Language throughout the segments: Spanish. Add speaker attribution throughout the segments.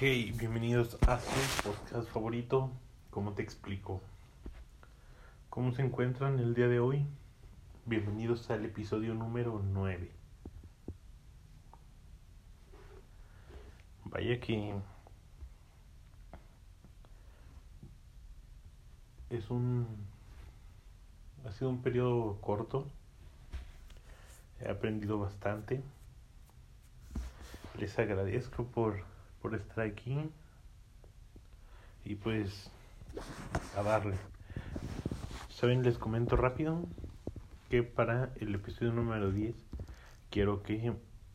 Speaker 1: Hey, bienvenidos a su podcast favorito. ¿Cómo te explico? ¿Cómo se encuentran el día de hoy? Bienvenidos al episodio número 9. Vaya que es un ha sido un periodo corto. He aprendido bastante. Les agradezco por por estar aquí. Y pues a darle. Saben, les comento rápido que para el episodio número 10 quiero que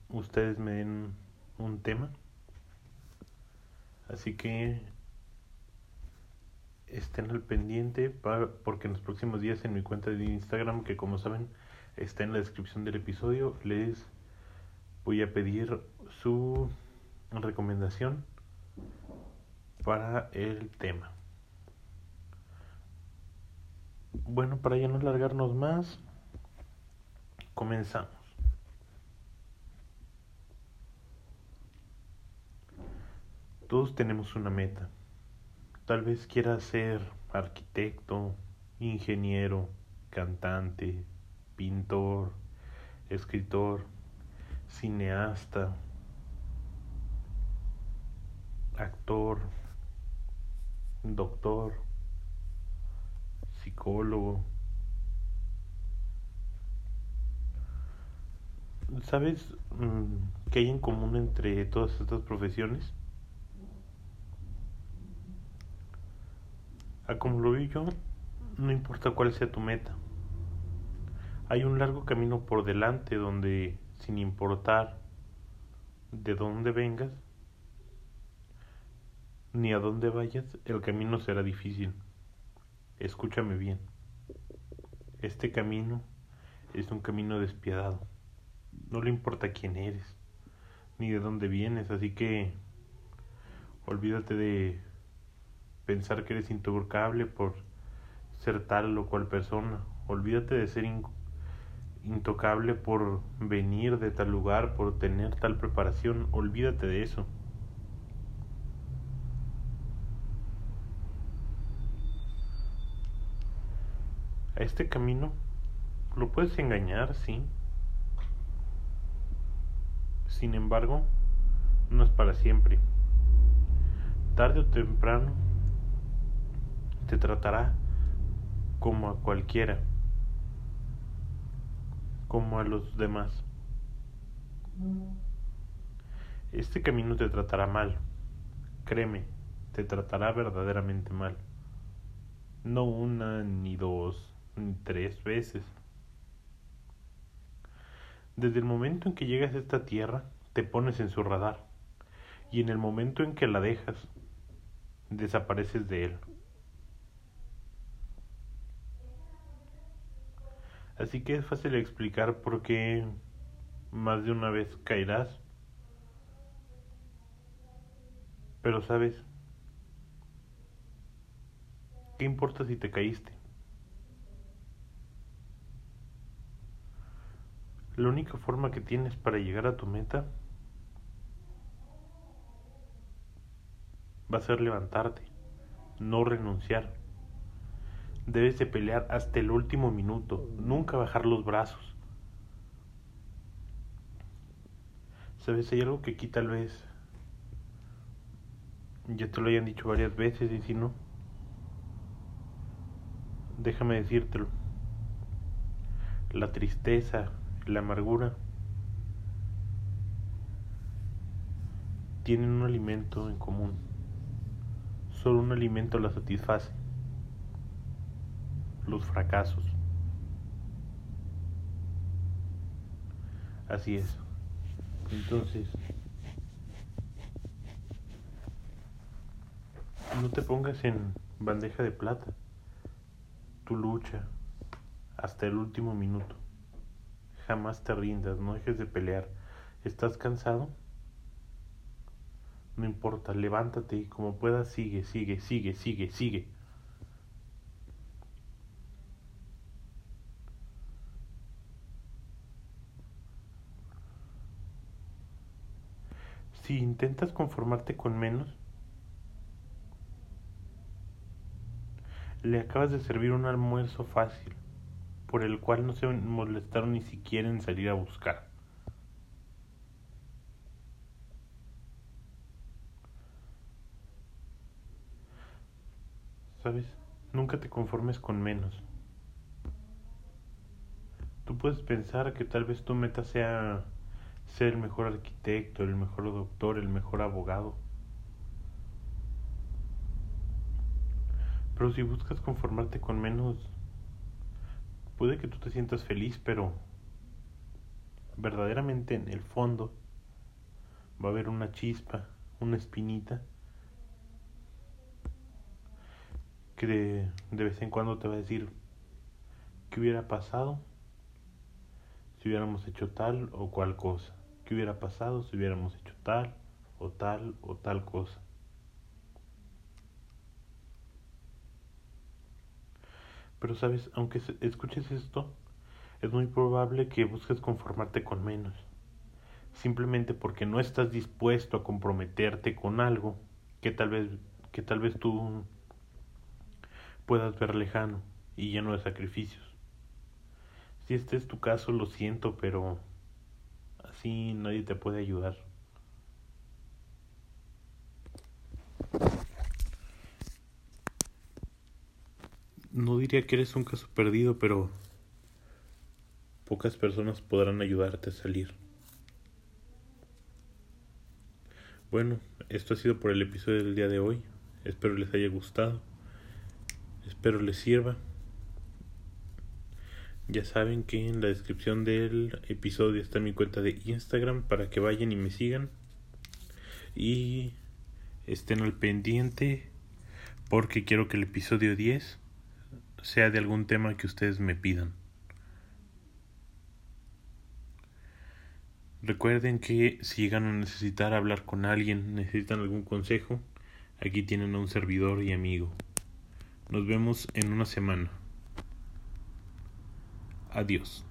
Speaker 1: ustedes me den un tema. Así que estén al pendiente para, porque en los próximos días en mi cuenta de Instagram, que como saben está en la descripción del episodio, les voy a pedir su recomendación para el tema. Bueno, para ya no alargarnos más, comenzamos. Todos tenemos una meta. Tal vez quieras ser arquitecto, ingeniero, cantante, pintor, escritor, cineasta, actor, doctor, psicólogo. ¿Sabes mm, qué hay en común entre todas estas profesiones? A como lo vi yo, no importa cuál sea tu meta. Hay un largo camino por delante donde, sin importar de dónde vengas, ni a dónde vayas, el camino será difícil. Escúchame bien. Este camino es un camino despiadado. No le importa quién eres, ni de dónde vienes, así que olvídate de pensar que eres intocable por ser tal o cual persona. Olvídate de ser intocable por venir de tal lugar, por tener tal preparación. Olvídate de eso. A este camino lo puedes engañar, sí. Sin embargo, no es para siempre. Tarde o temprano te tratará como a cualquiera, como a los demás. Este camino te tratará mal, créeme, te tratará verdaderamente mal. No una ni dos, tres veces. Desde el momento en que llegas a esta tierra, te pones en su radar, y en el momento en que la dejas, desapareces de él. Así que es fácil explicar por qué más de una vez caerás. Pero sabes, ¿qué importa si te caíste? La única forma que tienes para llegar a tu meta va a ser levantarte, no renunciar. Debes de pelear hasta el último minuto, nunca bajar los brazos. Sabes, hay algo que aquí tal vez ya te lo hayan dicho varias veces y si no, déjame decírtelo. La tristeza, la amargura tienen un alimento en común. Solo un alimento la satisface. Los fracasos. Así es. Entonces, no te pongas en bandeja de plata. Tu lucha hasta el último minuto. Jamás te rindas, no dejes de pelear. ¿Estás cansado? No importa, levántate y como puedas sigue, sigue, sigue, sigue, sigue. si intentas conformarte con menos, le acabas de servir un almuerzo fácil, por el cual no se molestaron ni siquiera en salir a buscar. ¿Sabes? Nunca te conformes con menos. Tú puedes pensar que tal vez tu meta sea ser el mejor arquitecto, el mejor doctor, el mejor abogado. Pero si buscas conformarte con menos, puede que tú te sientas feliz, pero verdaderamente en el fondo va a haber una chispa, una espinita que de, vez en cuando te va a decir qué hubiera pasado si hubiéramos hecho tal o cual cosa, qué hubiera pasado si hubiéramos hecho tal o tal o tal cosa. Pero sabes, aunque escuches esto, es muy probable que busques conformarte con menos, simplemente porque no estás dispuesto a comprometerte con algo que tal vez que tal vez tú puedas ver lejano y lleno de sacrificios. Si este es tu caso, lo siento, pero así nadie te puede ayudar. No diría que eres un caso perdido, pero pocas personas podrán ayudarte a salir. Bueno, esto ha sido por el episodio del día de hoy. Espero les haya gustado. Espero les sirva. Ya saben que en la descripción del episodio está mi cuenta de Instagram para que vayan y me sigan. Y estén al pendiente porque quiero que el episodio 10 sea de algún tema que ustedes me pidan. Recuerden que si llegan a necesitar hablar con alguien, necesitan algún consejo, aquí tienen a un servidor y amigo. Nos vemos en una semana. Adiós.